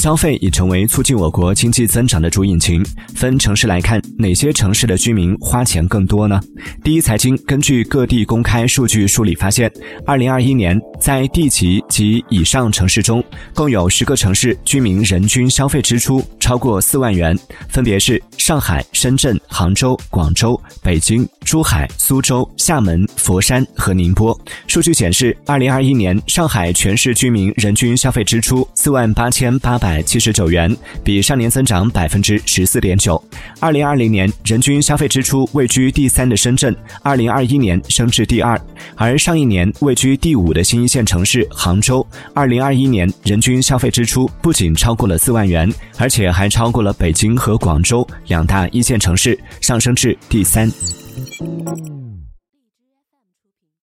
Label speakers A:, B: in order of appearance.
A: 消费已成为促进我国经济增长的主引擎。分城市来看，哪些城市的居民花钱更多呢？第一财经根据各地公开数据梳理发现，二零二一年在地级及以上城市中，共有十个城市居民人均消费支出超过四万元，分别是上海、深圳、杭州、广州、北京、珠海、苏州、厦门、佛山和宁波。数据显示，二零二一年上海全市居民人均消费支出四万八千八百七十九元，比上年增长百分之十四点九。二零二零年人均消费支出位居第三的深圳，二零二一年升至第二，而上一年位居第五的新一线城市杭州，二零二一年人均消费支出不仅超过了四万元，而且还还超过了北京和广州两大一线城市，上升至第三。